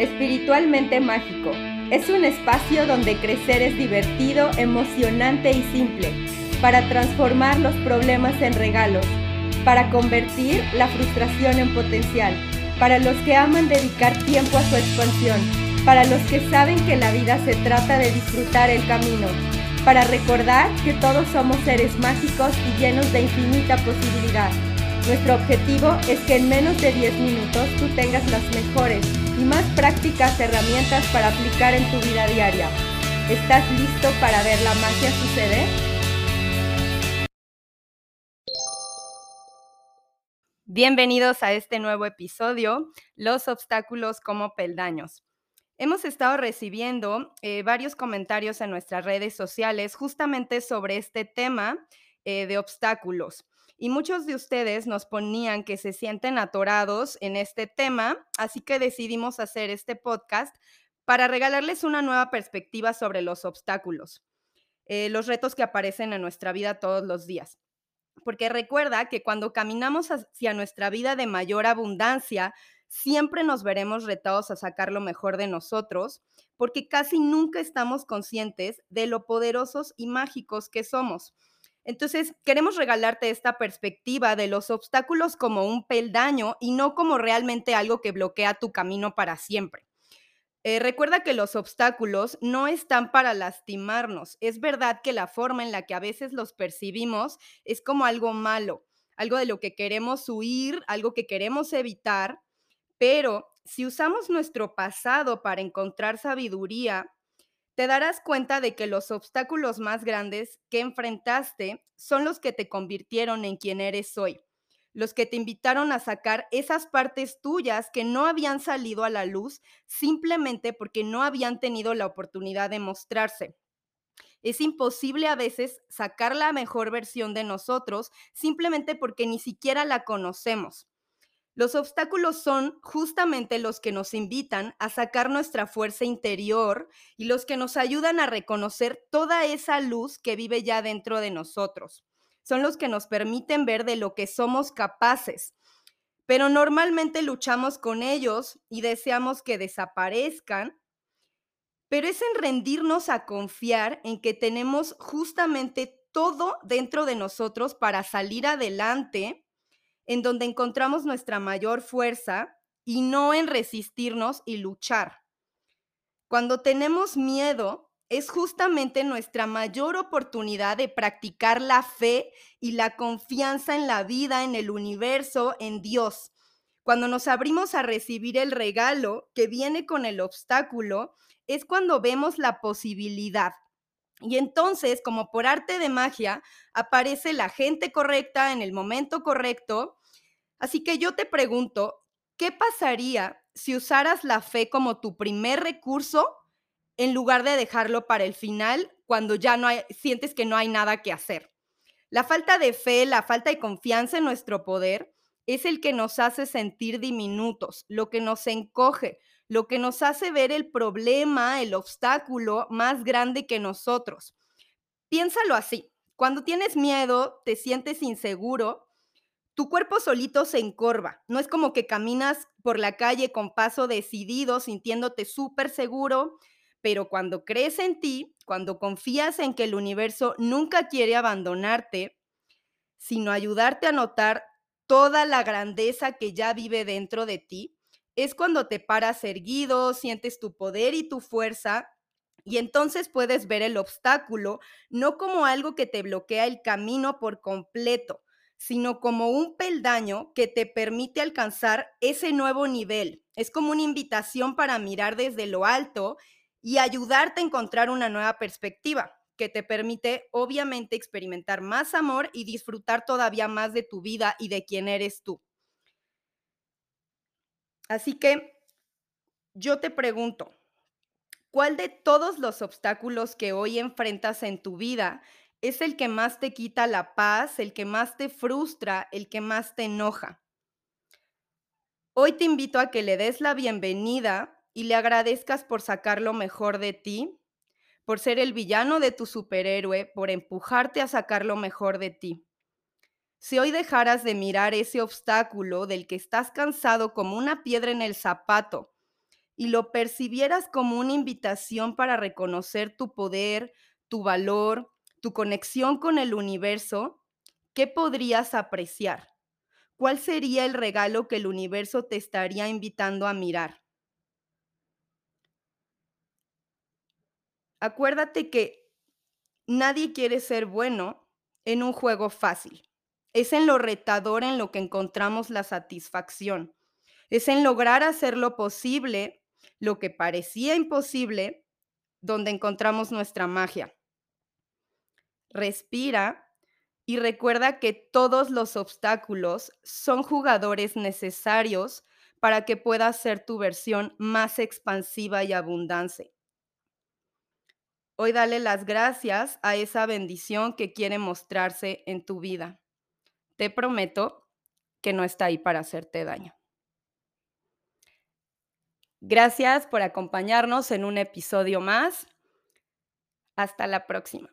Espiritualmente Mágico. Es un espacio donde crecer es divertido, emocionante y simple, para transformar los problemas en regalos, para convertir la frustración en potencial, para los que aman dedicar tiempo a su expansión, para los que saben que la vida se trata de disfrutar el camino, para recordar que todos somos seres mágicos y llenos de infinita posibilidad. Nuestro objetivo es que en menos de 10 minutos tú tengas las mejores y más prácticas herramientas para aplicar en tu vida diaria. ¿Estás listo para ver la magia suceder? Bienvenidos a este nuevo episodio, Los obstáculos como peldaños. Hemos estado recibiendo eh, varios comentarios en nuestras redes sociales justamente sobre este tema eh, de obstáculos. Y muchos de ustedes nos ponían que se sienten atorados en este tema, así que decidimos hacer este podcast para regalarles una nueva perspectiva sobre los obstáculos, eh, los retos que aparecen en nuestra vida todos los días. Porque recuerda que cuando caminamos hacia nuestra vida de mayor abundancia, siempre nos veremos retados a sacar lo mejor de nosotros, porque casi nunca estamos conscientes de lo poderosos y mágicos que somos. Entonces, queremos regalarte esta perspectiva de los obstáculos como un peldaño y no como realmente algo que bloquea tu camino para siempre. Eh, recuerda que los obstáculos no están para lastimarnos. Es verdad que la forma en la que a veces los percibimos es como algo malo, algo de lo que queremos huir, algo que queremos evitar, pero si usamos nuestro pasado para encontrar sabiduría, te darás cuenta de que los obstáculos más grandes que enfrentaste son los que te convirtieron en quien eres hoy, los que te invitaron a sacar esas partes tuyas que no habían salido a la luz simplemente porque no habían tenido la oportunidad de mostrarse. Es imposible a veces sacar la mejor versión de nosotros simplemente porque ni siquiera la conocemos. Los obstáculos son justamente los que nos invitan a sacar nuestra fuerza interior y los que nos ayudan a reconocer toda esa luz que vive ya dentro de nosotros. Son los que nos permiten ver de lo que somos capaces. Pero normalmente luchamos con ellos y deseamos que desaparezcan. Pero es en rendirnos a confiar en que tenemos justamente todo dentro de nosotros para salir adelante en donde encontramos nuestra mayor fuerza y no en resistirnos y luchar. Cuando tenemos miedo, es justamente nuestra mayor oportunidad de practicar la fe y la confianza en la vida, en el universo, en Dios. Cuando nos abrimos a recibir el regalo que viene con el obstáculo, es cuando vemos la posibilidad. Y entonces, como por arte de magia, aparece la gente correcta en el momento correcto Así que yo te pregunto, ¿qué pasaría si usaras la fe como tu primer recurso en lugar de dejarlo para el final cuando ya no sientes que no hay nada que hacer? La falta de fe, la falta de confianza en nuestro poder es el que nos hace sentir diminutos, lo que nos encoge, lo que nos hace ver el problema, el obstáculo más grande que nosotros. Piénsalo así, cuando tienes miedo, te sientes inseguro, tu cuerpo solito se encorva. No es como que caminas por la calle con paso decidido, sintiéndote súper seguro, pero cuando crees en ti, cuando confías en que el universo nunca quiere abandonarte, sino ayudarte a notar toda la grandeza que ya vive dentro de ti, es cuando te paras erguido, sientes tu poder y tu fuerza y entonces puedes ver el obstáculo no como algo que te bloquea el camino por completo, sino como un peldaño que te permite alcanzar ese nuevo nivel. Es como una invitación para mirar desde lo alto y ayudarte a encontrar una nueva perspectiva que te permite obviamente experimentar más amor y disfrutar todavía más de tu vida y de quién eres tú. Así que yo te pregunto, ¿cuál de todos los obstáculos que hoy enfrentas en tu vida es el que más te quita la paz, el que más te frustra, el que más te enoja. Hoy te invito a que le des la bienvenida y le agradezcas por sacar lo mejor de ti, por ser el villano de tu superhéroe, por empujarte a sacar lo mejor de ti. Si hoy dejaras de mirar ese obstáculo del que estás cansado como una piedra en el zapato y lo percibieras como una invitación para reconocer tu poder, tu valor, tu conexión con el universo, ¿qué podrías apreciar? ¿Cuál sería el regalo que el universo te estaría invitando a mirar? Acuérdate que nadie quiere ser bueno en un juego fácil. Es en lo retador en lo que encontramos la satisfacción. Es en lograr hacer lo posible, lo que parecía imposible, donde encontramos nuestra magia. Respira y recuerda que todos los obstáculos son jugadores necesarios para que puedas ser tu versión más expansiva y abundante. Hoy dale las gracias a esa bendición que quiere mostrarse en tu vida. Te prometo que no está ahí para hacerte daño. Gracias por acompañarnos en un episodio más. Hasta la próxima.